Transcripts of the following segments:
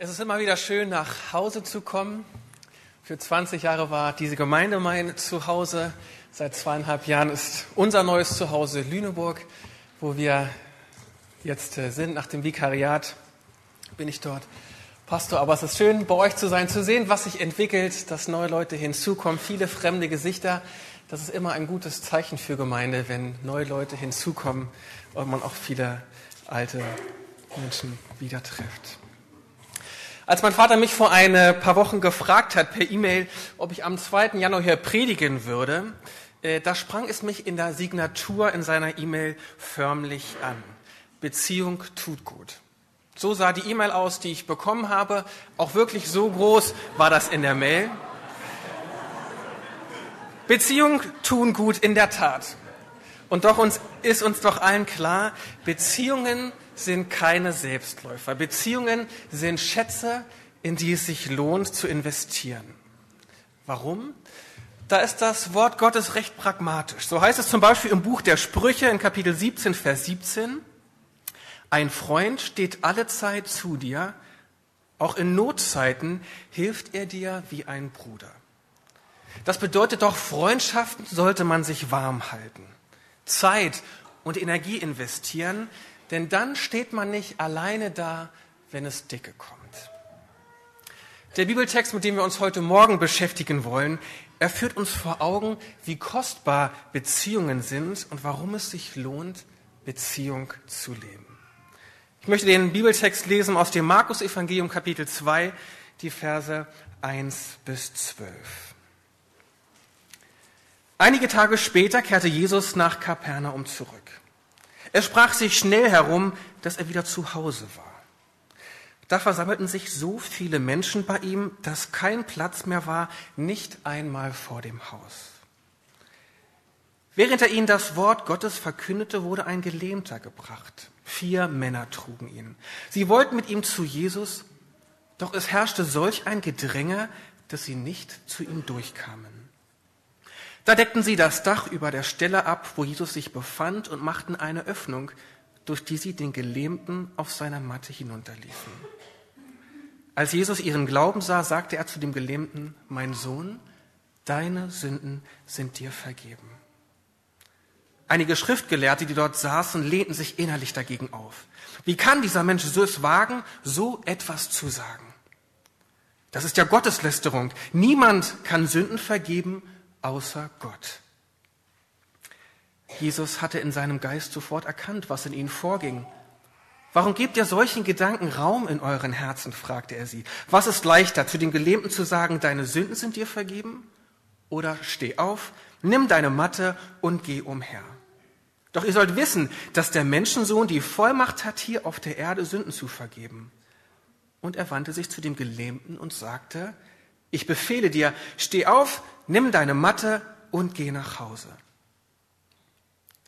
Es ist immer wieder schön, nach Hause zu kommen. Für 20 Jahre war diese Gemeinde mein Zuhause. Seit zweieinhalb Jahren ist unser neues Zuhause Lüneburg, wo wir jetzt äh, sind. Nach dem Vikariat bin ich dort Pastor. Aber es ist schön, bei euch zu sein, zu sehen, was sich entwickelt, dass neue Leute hinzukommen, viele fremde Gesichter. Das ist immer ein gutes Zeichen für Gemeinde, wenn neue Leute hinzukommen und man auch viele alte Menschen wieder trifft. Als mein Vater mich vor ein paar Wochen gefragt hat per E-Mail, ob ich am 2. Januar hier predigen würde, äh, da sprang es mich in der Signatur in seiner E-Mail förmlich an. Beziehung tut gut. So sah die E-Mail aus, die ich bekommen habe. Auch wirklich so groß war das in der Mail. Beziehung tun gut in der Tat. Und doch uns, ist uns doch allen klar, Beziehungen sind keine Selbstläufer. Beziehungen sind Schätze, in die es sich lohnt zu investieren. Warum? Da ist das Wort Gottes recht pragmatisch. So heißt es zum Beispiel im Buch der Sprüche in Kapitel 17, Vers 17. Ein Freund steht alle Zeit zu dir, auch in Notzeiten hilft er dir wie ein Bruder. Das bedeutet doch, Freundschaften sollte man sich warm halten, Zeit und Energie investieren, denn dann steht man nicht alleine da, wenn es dicke kommt. Der Bibeltext, mit dem wir uns heute Morgen beschäftigen wollen, er führt uns vor Augen, wie kostbar Beziehungen sind und warum es sich lohnt, Beziehung zu leben. Ich möchte den Bibeltext lesen aus dem Markus-Evangelium Kapitel 2, die Verse 1 bis 12. Einige Tage später kehrte Jesus nach Kapernaum zurück. Er sprach sich schnell herum, dass er wieder zu Hause war. Da versammelten sich so viele Menschen bei ihm, dass kein Platz mehr war, nicht einmal vor dem Haus. Während er ihnen das Wort Gottes verkündete, wurde ein Gelähmter gebracht. Vier Männer trugen ihn. Sie wollten mit ihm zu Jesus, doch es herrschte solch ein Gedränge, dass sie nicht zu ihm durchkamen. Da deckten sie das Dach über der Stelle ab, wo Jesus sich befand, und machten eine Öffnung, durch die sie den Gelähmten auf seiner Matte hinunterließen. Als Jesus ihren Glauben sah, sagte er zu dem Gelähmten, mein Sohn, deine Sünden sind dir vergeben. Einige Schriftgelehrte, die dort saßen, lehnten sich innerlich dagegen auf. Wie kann dieser Mensch so es wagen, so etwas zu sagen? Das ist ja Gotteslästerung. Niemand kann Sünden vergeben, außer Gott. Jesus hatte in seinem Geist sofort erkannt, was in ihnen vorging. Warum gebt ihr solchen Gedanken Raum in euren Herzen? fragte er sie. Was ist leichter, zu den Gelähmten zu sagen, deine Sünden sind dir vergeben? Oder steh auf, nimm deine Matte und geh umher. Doch ihr sollt wissen, dass der Menschensohn die Vollmacht hat, hier auf der Erde Sünden zu vergeben. Und er wandte sich zu dem Gelähmten und sagte, ich befehle dir, steh auf, nimm deine Matte und geh nach Hause.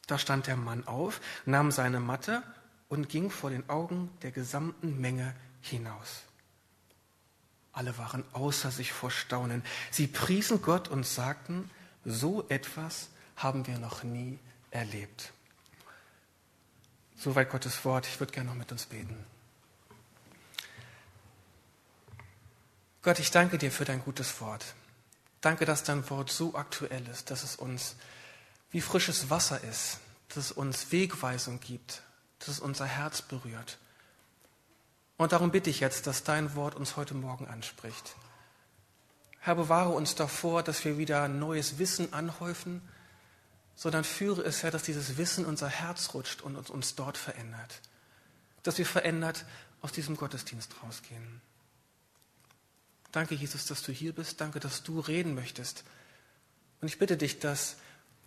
Da stand der Mann auf, nahm seine Matte und ging vor den Augen der gesamten Menge hinaus. Alle waren außer sich vor Staunen. Sie priesen Gott und sagten, so etwas haben wir noch nie erlebt. Soweit Gottes Wort. Ich würde gerne noch mit uns beten. Gott, ich danke dir für dein gutes Wort. Danke, dass dein Wort so aktuell ist, dass es uns wie frisches Wasser ist, dass es uns Wegweisung gibt, dass es unser Herz berührt. Und darum bitte ich jetzt, dass dein Wort uns heute Morgen anspricht. Herr, bewahre uns davor, dass wir wieder neues Wissen anhäufen, sondern führe es, Herr, dass dieses Wissen unser Herz rutscht und uns, uns dort verändert. Dass wir verändert aus diesem Gottesdienst rausgehen. Danke, Jesus, dass du hier bist. Danke, dass du reden möchtest. Und ich bitte dich, dass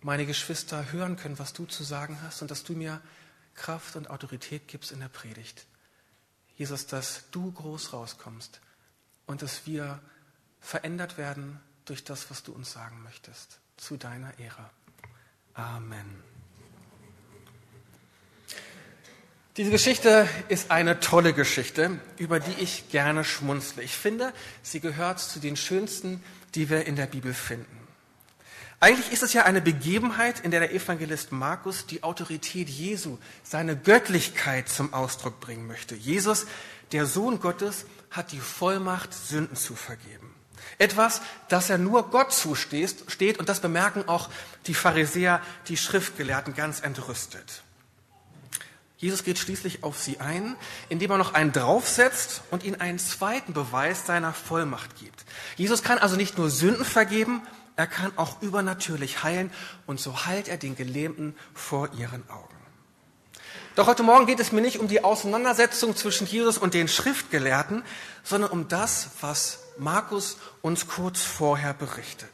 meine Geschwister hören können, was du zu sagen hast und dass du mir Kraft und Autorität gibst in der Predigt. Jesus, dass du groß rauskommst und dass wir verändert werden durch das, was du uns sagen möchtest. Zu deiner Ehre. Amen. Diese Geschichte ist eine tolle Geschichte, über die ich gerne schmunzle. Ich finde, sie gehört zu den schönsten, die wir in der Bibel finden. Eigentlich ist es ja eine Begebenheit, in der der Evangelist Markus die Autorität Jesu, seine Göttlichkeit zum Ausdruck bringen möchte. Jesus, der Sohn Gottes hat die Vollmacht, Sünden zu vergeben. Etwas, das er nur Gott zusteht steht, und das bemerken auch die Pharisäer, die Schriftgelehrten ganz entrüstet. Jesus geht schließlich auf sie ein, indem er noch einen draufsetzt und ihnen einen zweiten Beweis seiner Vollmacht gibt. Jesus kann also nicht nur Sünden vergeben, er kann auch übernatürlich heilen und so heilt er den Gelähmten vor ihren Augen. Doch heute Morgen geht es mir nicht um die Auseinandersetzung zwischen Jesus und den Schriftgelehrten, sondern um das, was Markus uns kurz vorher berichtet.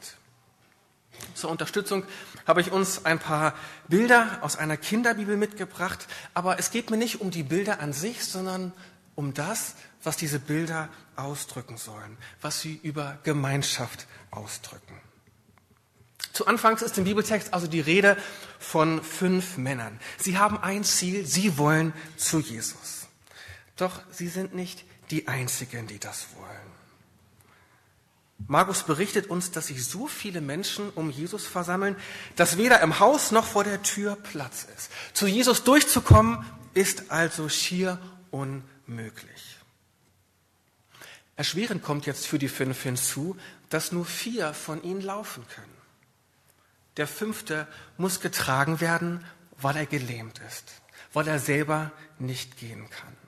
Zur Unterstützung habe ich uns ein paar Bilder aus einer Kinderbibel mitgebracht, aber es geht mir nicht um die Bilder an sich, sondern um das, was diese Bilder ausdrücken sollen, was sie über Gemeinschaft ausdrücken. Zu Anfangs ist im Bibeltext also die Rede von fünf Männern. Sie haben ein Ziel, sie wollen zu Jesus. Doch sie sind nicht die Einzigen, die das wollen. Markus berichtet uns, dass sich so viele Menschen um Jesus versammeln, dass weder im Haus noch vor der Tür Platz ist. Zu Jesus durchzukommen ist also schier unmöglich. Erschwerend kommt jetzt für die fünf hinzu, dass nur vier von ihnen laufen können. Der fünfte muss getragen werden, weil er gelähmt ist, weil er selber nicht gehen kann.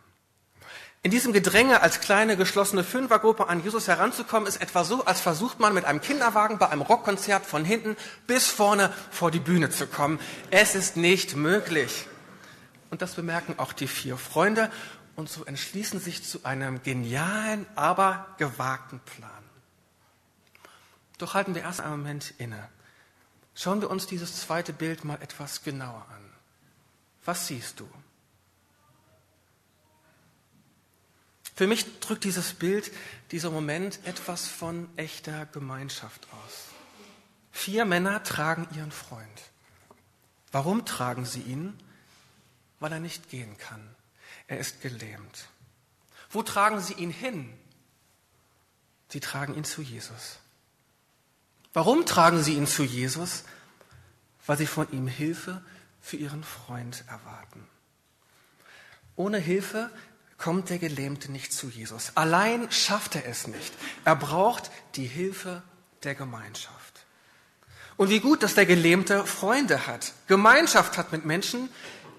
In diesem Gedränge als kleine geschlossene Fünfergruppe an Jesus heranzukommen, ist etwa so, als versucht man mit einem Kinderwagen bei einem Rockkonzert von hinten bis vorne vor die Bühne zu kommen. Es ist nicht möglich. Und das bemerken auch die vier Freunde und so entschließen sich zu einem genialen, aber gewagten Plan. Doch halten wir erst einen Moment inne. Schauen wir uns dieses zweite Bild mal etwas genauer an. Was siehst du? Für mich drückt dieses Bild, dieser Moment etwas von echter Gemeinschaft aus. Vier Männer tragen ihren Freund. Warum tragen sie ihn? Weil er nicht gehen kann. Er ist gelähmt. Wo tragen sie ihn hin? Sie tragen ihn zu Jesus. Warum tragen sie ihn zu Jesus? Weil sie von ihm Hilfe für ihren Freund erwarten. Ohne Hilfe kommt der Gelähmte nicht zu Jesus. Allein schafft er es nicht. Er braucht die Hilfe der Gemeinschaft. Und wie gut, dass der Gelähmte Freunde hat, Gemeinschaft hat mit Menschen,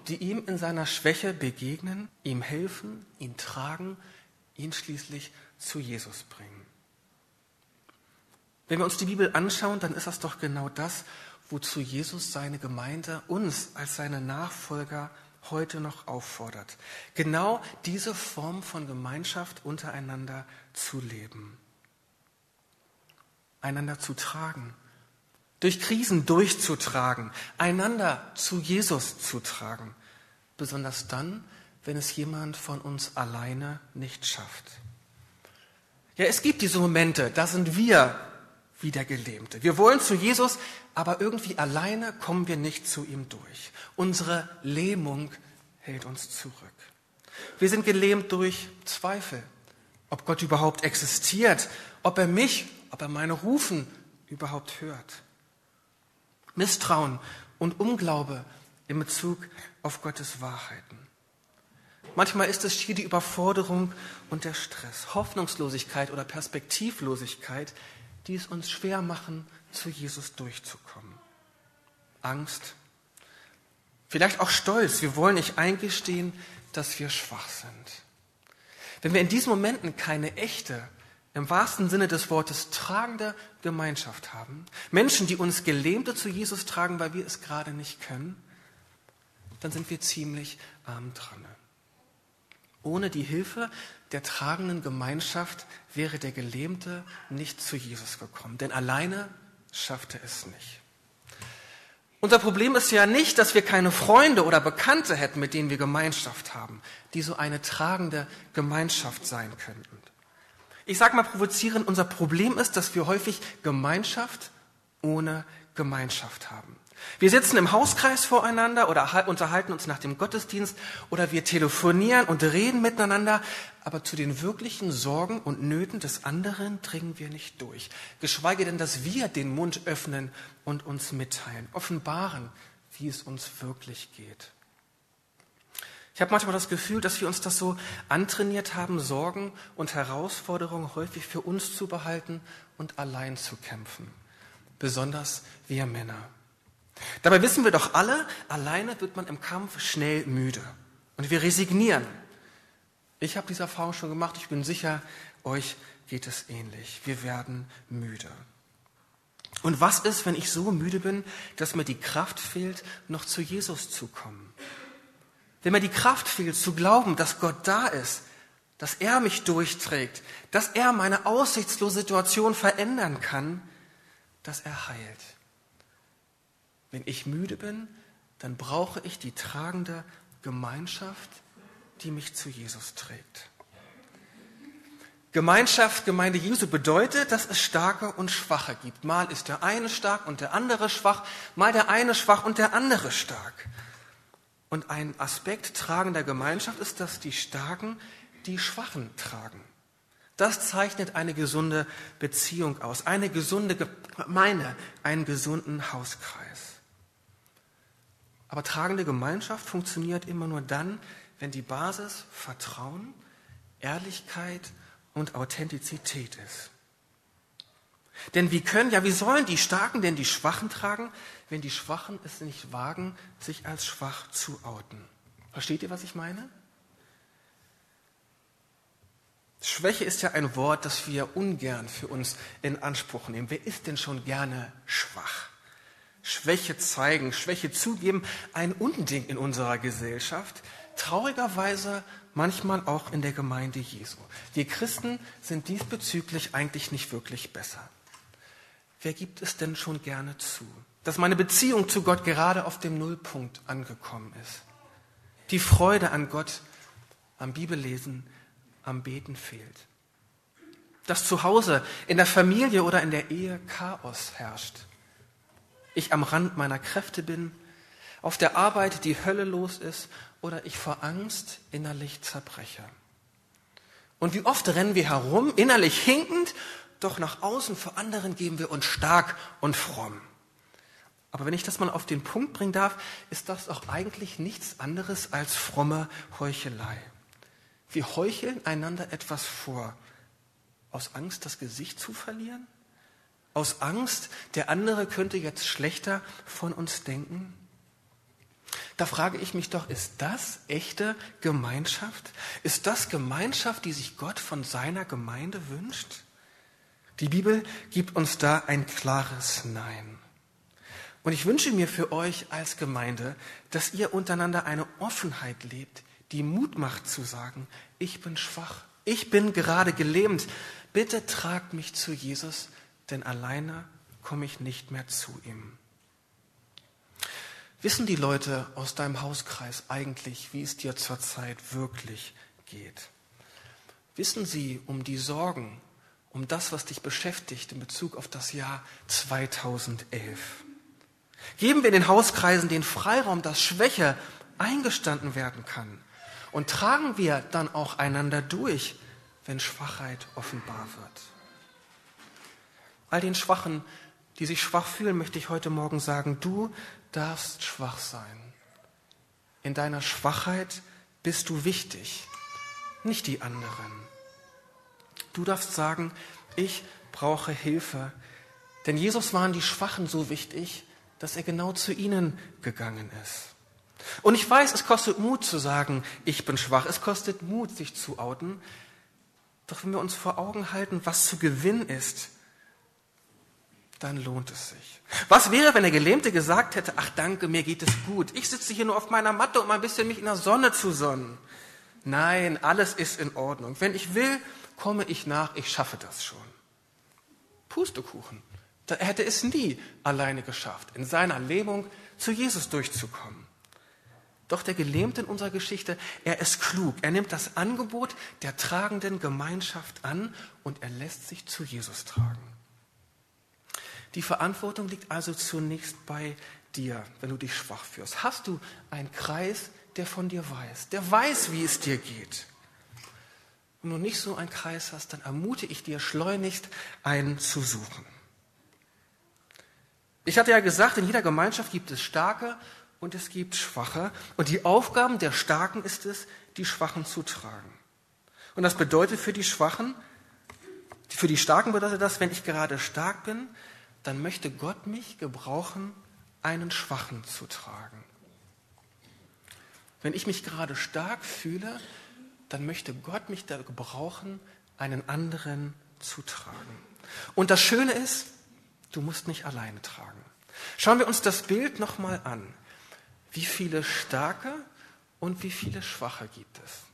die ihm in seiner Schwäche begegnen, ihm helfen, ihn tragen, ihn schließlich zu Jesus bringen. Wenn wir uns die Bibel anschauen, dann ist das doch genau das, wozu Jesus seine Gemeinde, uns als seine Nachfolger heute noch auffordert. Genau diese Form von Gemeinschaft untereinander zu leben. Einander zu tragen. Durch Krisen durchzutragen. Einander zu Jesus zu tragen. Besonders dann, wenn es jemand von uns alleine nicht schafft. Ja, es gibt diese Momente, da sind wir wie der Gelähmte. Wir wollen zu Jesus, aber irgendwie alleine kommen wir nicht zu ihm durch. Unsere Lähmung hält uns zurück. Wir sind gelähmt durch Zweifel, ob Gott überhaupt existiert, ob er mich, ob er meine Rufen überhaupt hört. Misstrauen und Unglaube in Bezug auf Gottes Wahrheiten. Manchmal ist es hier die Überforderung und der Stress, Hoffnungslosigkeit oder Perspektivlosigkeit, die es uns schwer machen, zu Jesus durchzukommen. Angst, vielleicht auch Stolz. Wir wollen nicht eingestehen, dass wir schwach sind. Wenn wir in diesen Momenten keine echte, im wahrsten Sinne des Wortes tragende Gemeinschaft haben, Menschen, die uns Gelähmte zu Jesus tragen, weil wir es gerade nicht können, dann sind wir ziemlich arm dran. Ohne die Hilfe der tragenden Gemeinschaft wäre der Gelähmte nicht zu Jesus gekommen, denn alleine schaffte es nicht. Unser Problem ist ja nicht, dass wir keine Freunde oder Bekannte hätten, mit denen wir Gemeinschaft haben, die so eine tragende Gemeinschaft sein könnten. Ich sage mal provozierend, unser Problem ist, dass wir häufig Gemeinschaft ohne Gemeinschaft haben. Wir sitzen im Hauskreis voreinander oder unterhalten uns nach dem Gottesdienst oder wir telefonieren und reden miteinander, aber zu den wirklichen Sorgen und Nöten des anderen dringen wir nicht durch. Geschweige denn, dass wir den Mund öffnen und uns mitteilen, offenbaren, wie es uns wirklich geht. Ich habe manchmal das Gefühl, dass wir uns das so antrainiert haben, Sorgen und Herausforderungen häufig für uns zu behalten und allein zu kämpfen. Besonders wir Männer. Dabei wissen wir doch alle, alleine wird man im Kampf schnell müde. Und wir resignieren. Ich habe diese Erfahrung schon gemacht. Ich bin sicher, euch geht es ähnlich. Wir werden müde. Und was ist, wenn ich so müde bin, dass mir die Kraft fehlt, noch zu Jesus zu kommen? wenn mir die Kraft fehlt zu glauben, dass Gott da ist, dass er mich durchträgt, dass er meine aussichtslose Situation verändern kann, dass er heilt. Wenn ich müde bin, dann brauche ich die tragende Gemeinschaft, die mich zu Jesus trägt. Gemeinschaft, Gemeinde Jesu bedeutet, dass es Starke und Schwache gibt. Mal ist der eine stark und der andere schwach, mal der eine schwach und der andere stark. Und ein Aspekt tragender Gemeinschaft ist, dass die Starken die Schwachen tragen. Das zeichnet eine gesunde Beziehung aus, eine gesunde Gemeinde, einen gesunden Hauskreis. Aber tragende Gemeinschaft funktioniert immer nur dann, wenn die Basis Vertrauen, Ehrlichkeit und Authentizität ist. Denn wie können, ja, wie sollen die Starken denn die Schwachen tragen, wenn die Schwachen es nicht wagen, sich als schwach zu outen? Versteht ihr, was ich meine? Schwäche ist ja ein Wort, das wir ungern für uns in Anspruch nehmen. Wer ist denn schon gerne schwach? Schwäche zeigen, Schwäche zugeben, ein Unding in unserer Gesellschaft. Traurigerweise manchmal auch in der Gemeinde Jesu. Wir Christen sind diesbezüglich eigentlich nicht wirklich besser. Wer gibt es denn schon gerne zu, dass meine Beziehung zu Gott gerade auf dem Nullpunkt angekommen ist? Die Freude an Gott, am Bibellesen, am Beten fehlt. Dass zu Hause, in der Familie oder in der Ehe Chaos herrscht. Ich am Rand meiner Kräfte bin, auf der Arbeit die Hölle los ist oder ich vor Angst innerlich zerbreche. Und wie oft rennen wir herum, innerlich hinkend doch nach außen vor anderen geben wir uns stark und fromm. Aber wenn ich das mal auf den Punkt bringen darf, ist das auch eigentlich nichts anderes als fromme Heuchelei. Wir heucheln einander etwas vor. Aus Angst, das Gesicht zu verlieren? Aus Angst, der andere könnte jetzt schlechter von uns denken? Da frage ich mich doch, ist das echte Gemeinschaft? Ist das Gemeinschaft, die sich Gott von seiner Gemeinde wünscht? Die Bibel gibt uns da ein klares Nein. Und ich wünsche mir für euch als Gemeinde, dass ihr untereinander eine Offenheit lebt, die Mut macht zu sagen, ich bin schwach, ich bin gerade gelähmt, bitte tragt mich zu Jesus, denn alleine komme ich nicht mehr zu ihm. Wissen die Leute aus deinem Hauskreis eigentlich, wie es dir zurzeit wirklich geht? Wissen sie um die Sorgen, um das, was dich beschäftigt in Bezug auf das Jahr 2011. Geben wir den Hauskreisen den Freiraum, dass Schwäche eingestanden werden kann. Und tragen wir dann auch einander durch, wenn Schwachheit offenbar wird. All den Schwachen, die sich schwach fühlen, möchte ich heute Morgen sagen, du darfst schwach sein. In deiner Schwachheit bist du wichtig, nicht die anderen. Du darfst sagen, ich brauche Hilfe. Denn Jesus waren die Schwachen so wichtig, dass er genau zu ihnen gegangen ist. Und ich weiß, es kostet Mut zu sagen, ich bin schwach. Es kostet Mut, sich zu outen. Doch wenn wir uns vor Augen halten, was zu gewinnen ist, dann lohnt es sich. Was wäre, wenn der Gelähmte gesagt hätte, ach danke, mir geht es gut. Ich sitze hier nur auf meiner Matte, um ein bisschen mich in der Sonne zu sonnen. Nein, alles ist in Ordnung. Wenn ich will, komme ich nach, ich schaffe das schon. Pustekuchen. Er hätte es nie alleine geschafft, in seiner Lähmung zu Jesus durchzukommen. Doch der Gelähmte in unserer Geschichte, er ist klug. Er nimmt das Angebot der tragenden Gemeinschaft an und er lässt sich zu Jesus tragen. Die Verantwortung liegt also zunächst bei dir, wenn du dich schwach fühlst. Hast du einen Kreis, der von dir weiß, der weiß, wie es dir geht? Wenn du nicht so einen Kreis hast, dann ermute ich dir schleunigst, einen zu suchen. Ich hatte ja gesagt, in jeder Gemeinschaft gibt es starke und es gibt Schwache. Und die Aufgaben der Starken ist es, die Schwachen zu tragen. Und das bedeutet für die Schwachen, für die Starken bedeutet das, wenn ich gerade stark bin, dann möchte Gott mich gebrauchen, einen Schwachen zu tragen. Wenn ich mich gerade stark fühle, dann möchte Gott mich da gebrauchen, einen anderen zu tragen. Und das Schöne ist, du musst nicht alleine tragen. Schauen wir uns das Bild nochmal an. Wie viele Starke und wie viele Schwache gibt es?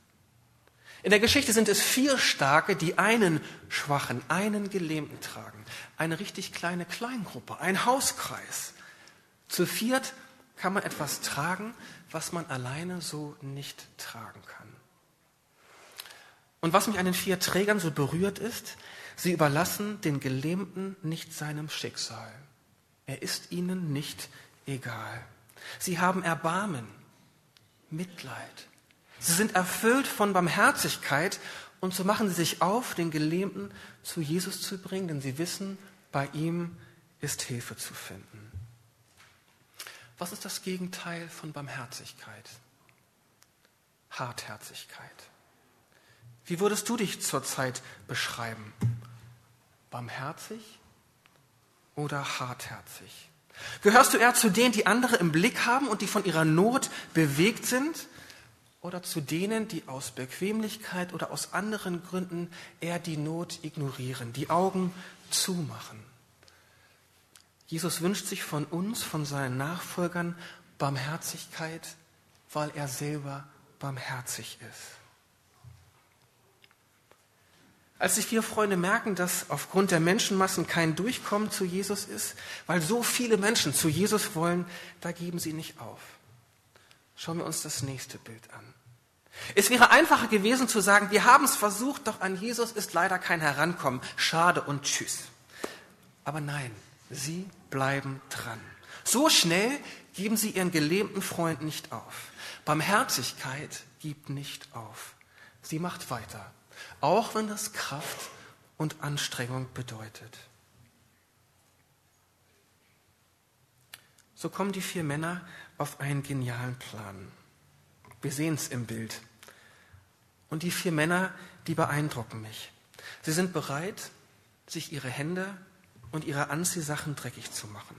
In der Geschichte sind es vier Starke, die einen Schwachen, einen Gelähmten tragen. Eine richtig kleine Kleingruppe, ein Hauskreis. Zu viert kann man etwas tragen, was man alleine so nicht tragen kann. Und was mich an den vier Trägern so berührt ist, sie überlassen den Gelähmten nicht seinem Schicksal. Er ist ihnen nicht egal. Sie haben Erbarmen, Mitleid. Sie sind erfüllt von Barmherzigkeit und so machen sie sich auf, den Gelähmten zu Jesus zu bringen, denn sie wissen, bei ihm ist Hilfe zu finden. Was ist das Gegenteil von Barmherzigkeit? Hartherzigkeit. Wie würdest du dich zurzeit beschreiben? Barmherzig oder hartherzig? Gehörst du eher zu denen, die andere im Blick haben und die von ihrer Not bewegt sind? Oder zu denen, die aus Bequemlichkeit oder aus anderen Gründen eher die Not ignorieren, die Augen zumachen? Jesus wünscht sich von uns, von seinen Nachfolgern, Barmherzigkeit, weil er selber barmherzig ist. Als die vier Freunde merken, dass aufgrund der Menschenmassen kein Durchkommen zu Jesus ist, weil so viele Menschen zu Jesus wollen, da geben sie nicht auf. Schauen wir uns das nächste Bild an. Es wäre einfacher gewesen zu sagen, wir haben es versucht, doch an Jesus ist leider kein Herankommen. Schade und tschüss. Aber nein, sie bleiben dran. So schnell geben sie ihren gelähmten Freund nicht auf. Barmherzigkeit gibt nicht auf. Sie macht weiter auch wenn das Kraft und Anstrengung bedeutet. So kommen die vier Männer auf einen genialen Plan. Wir sehen es im Bild. Und die vier Männer, die beeindrucken mich. Sie sind bereit, sich ihre Hände und ihre Anziehsachen dreckig zu machen.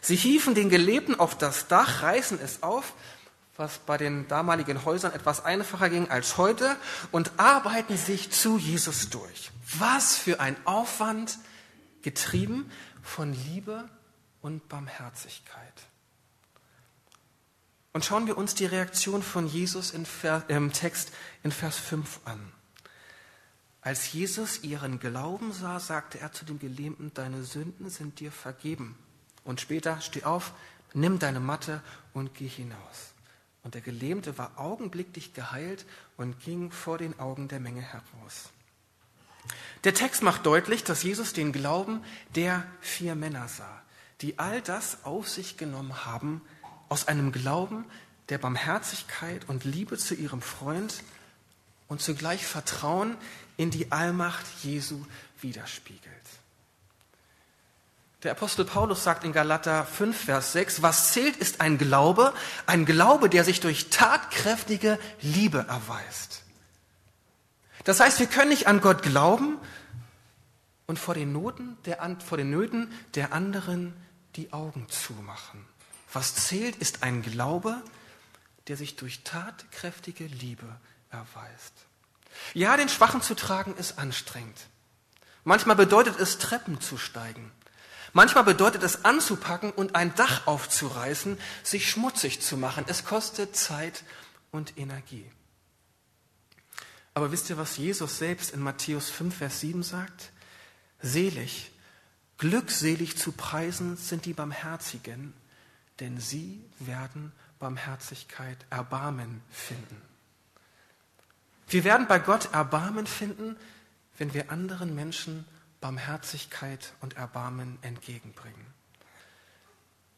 Sie hieven den Gelebten auf das Dach, reißen es auf was bei den damaligen Häusern etwas einfacher ging als heute, und arbeiten sich zu Jesus durch. Was für ein Aufwand, getrieben von Liebe und Barmherzigkeit. Und schauen wir uns die Reaktion von Jesus im Text in Vers 5 an. Als Jesus ihren Glauben sah, sagte er zu dem Gelähmten, deine Sünden sind dir vergeben. Und später, steh auf, nimm deine Matte und geh hinaus. Und der Gelähmte war augenblicklich geheilt und ging vor den Augen der Menge heraus. Der Text macht deutlich, dass Jesus den Glauben der vier Männer sah, die all das auf sich genommen haben, aus einem Glauben der Barmherzigkeit und Liebe zu ihrem Freund und zugleich Vertrauen in die Allmacht Jesu widerspiegelt. Der Apostel Paulus sagt in Galater 5, Vers 6, was zählt, ist ein Glaube, ein Glaube, der sich durch tatkräftige Liebe erweist. Das heißt, wir können nicht an Gott glauben und vor den, Noten der, vor den Nöten der anderen die Augen zumachen. Was zählt, ist ein Glaube, der sich durch tatkräftige Liebe erweist. Ja, den Schwachen zu tragen ist anstrengend. Manchmal bedeutet es, Treppen zu steigen. Manchmal bedeutet es anzupacken und ein Dach aufzureißen, sich schmutzig zu machen. Es kostet Zeit und Energie. Aber wisst ihr, was Jesus selbst in Matthäus 5, Vers 7 sagt? Selig, glückselig zu preisen sind die Barmherzigen, denn sie werden Barmherzigkeit, Erbarmen finden. Wir werden bei Gott Erbarmen finden, wenn wir anderen Menschen Barmherzigkeit und Erbarmen entgegenbringen.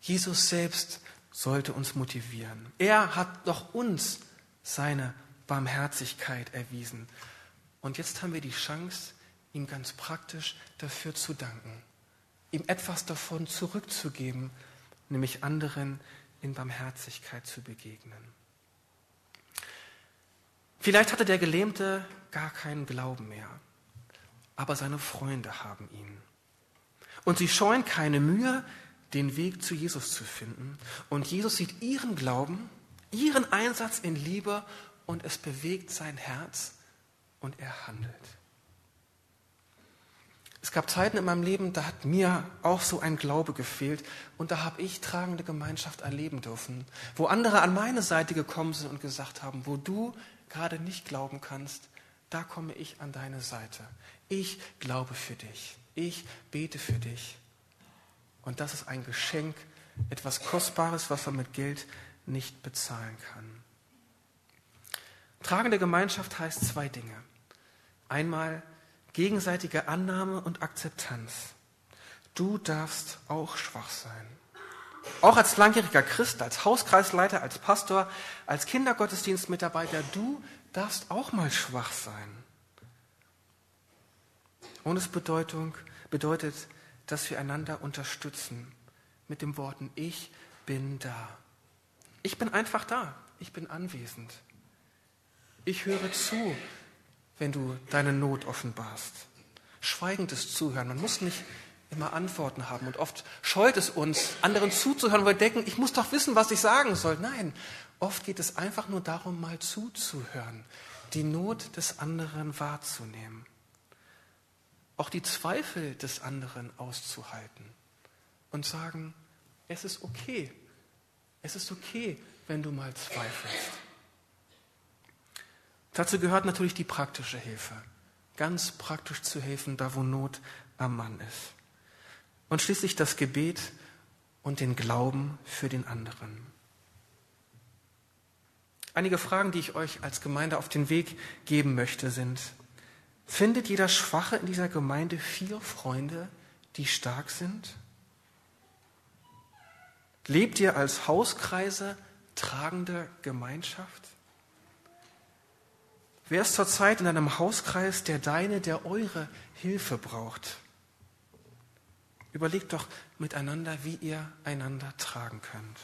Jesus selbst sollte uns motivieren. Er hat doch uns seine Barmherzigkeit erwiesen. Und jetzt haben wir die Chance, ihm ganz praktisch dafür zu danken, ihm etwas davon zurückzugeben, nämlich anderen in Barmherzigkeit zu begegnen. Vielleicht hatte der Gelähmte gar keinen Glauben mehr, aber seine Freunde haben ihn. Und sie scheuen keine Mühe, den Weg zu Jesus zu finden. Und Jesus sieht ihren Glauben, ihren Einsatz in Liebe und es bewegt sein Herz und er handelt. Es gab Zeiten in meinem Leben, da hat mir auch so ein Glaube gefehlt und da habe ich tragende Gemeinschaft erleben dürfen, wo andere an meine Seite gekommen sind und gesagt haben, wo du gerade nicht glauben kannst, da komme ich an deine Seite. Ich glaube für dich. Ich bete für dich. Und das ist ein Geschenk, etwas Kostbares, was man mit Geld nicht bezahlen kann. Tragende Gemeinschaft heißt zwei Dinge. Einmal gegenseitige Annahme und Akzeptanz. Du darfst auch schwach sein. Auch als langjähriger Christ, als Hauskreisleiter, als Pastor, als Kindergottesdienstmitarbeiter, du darfst auch mal schwach sein. Und es Bedeutung, bedeutet, dass wir einander unterstützen mit den Worten, ich bin da. Ich bin einfach da. Ich bin anwesend. Ich höre zu, wenn du deine Not offenbarst. Schweigendes Zuhören. Man muss nicht immer Antworten haben. Und oft scheut es uns, anderen zuzuhören, weil wir denken, ich muss doch wissen, was ich sagen soll. Nein, oft geht es einfach nur darum, mal zuzuhören, die Not des anderen wahrzunehmen, auch die Zweifel des anderen auszuhalten und sagen, es ist okay, es ist okay, wenn du mal zweifelst. Dazu gehört natürlich die praktische Hilfe. Ganz praktisch zu helfen, da wo Not am Mann ist. Und schließlich das Gebet und den Glauben für den anderen. Einige Fragen, die ich euch als Gemeinde auf den Weg geben möchte, sind, findet jeder Schwache in dieser Gemeinde vier Freunde, die stark sind? Lebt ihr als Hauskreise tragende Gemeinschaft? Wer ist zurzeit in einem Hauskreis, der deine, der eure Hilfe braucht? Überlegt doch miteinander, wie ihr einander tragen könnt.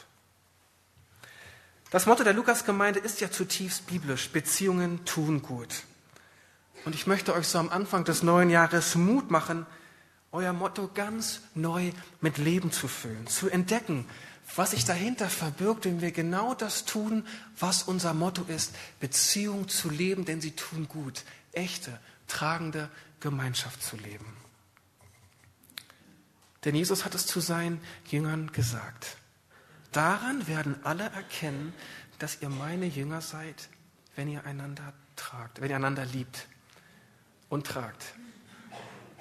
Das Motto der Lukasgemeinde ist ja zutiefst biblisch. Beziehungen tun gut. Und ich möchte euch so am Anfang des neuen Jahres Mut machen, euer Motto ganz neu mit Leben zu füllen, zu entdecken, was sich dahinter verbirgt, wenn wir genau das tun, was unser Motto ist, Beziehung zu leben, denn sie tun gut, echte, tragende Gemeinschaft zu leben. Denn Jesus hat es zu seinen Jüngern gesagt. Daran werden alle erkennen, dass ihr meine Jünger seid, wenn ihr einander tragt, wenn ihr einander liebt und tragt.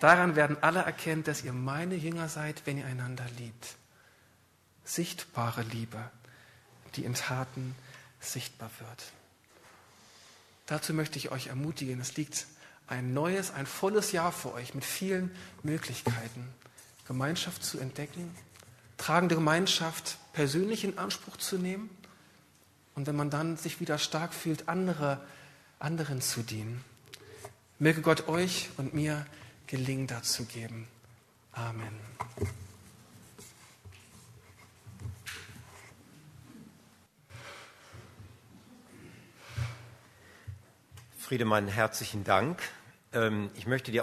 Daran werden alle erkennen, dass ihr meine Jünger seid, wenn ihr einander liebt sichtbare Liebe, die in Taten sichtbar wird. Dazu möchte ich euch ermutigen, es liegt ein neues, ein volles Jahr vor euch mit vielen Möglichkeiten, Gemeinschaft zu entdecken, tragende Gemeinschaft persönlich in Anspruch zu nehmen und wenn man dann sich wieder stark fühlt, andere, anderen zu dienen. Möge Gott euch und mir gelingen dazu geben. Amen. Friedemann, herzlichen Dank. Ähm, ich möchte dir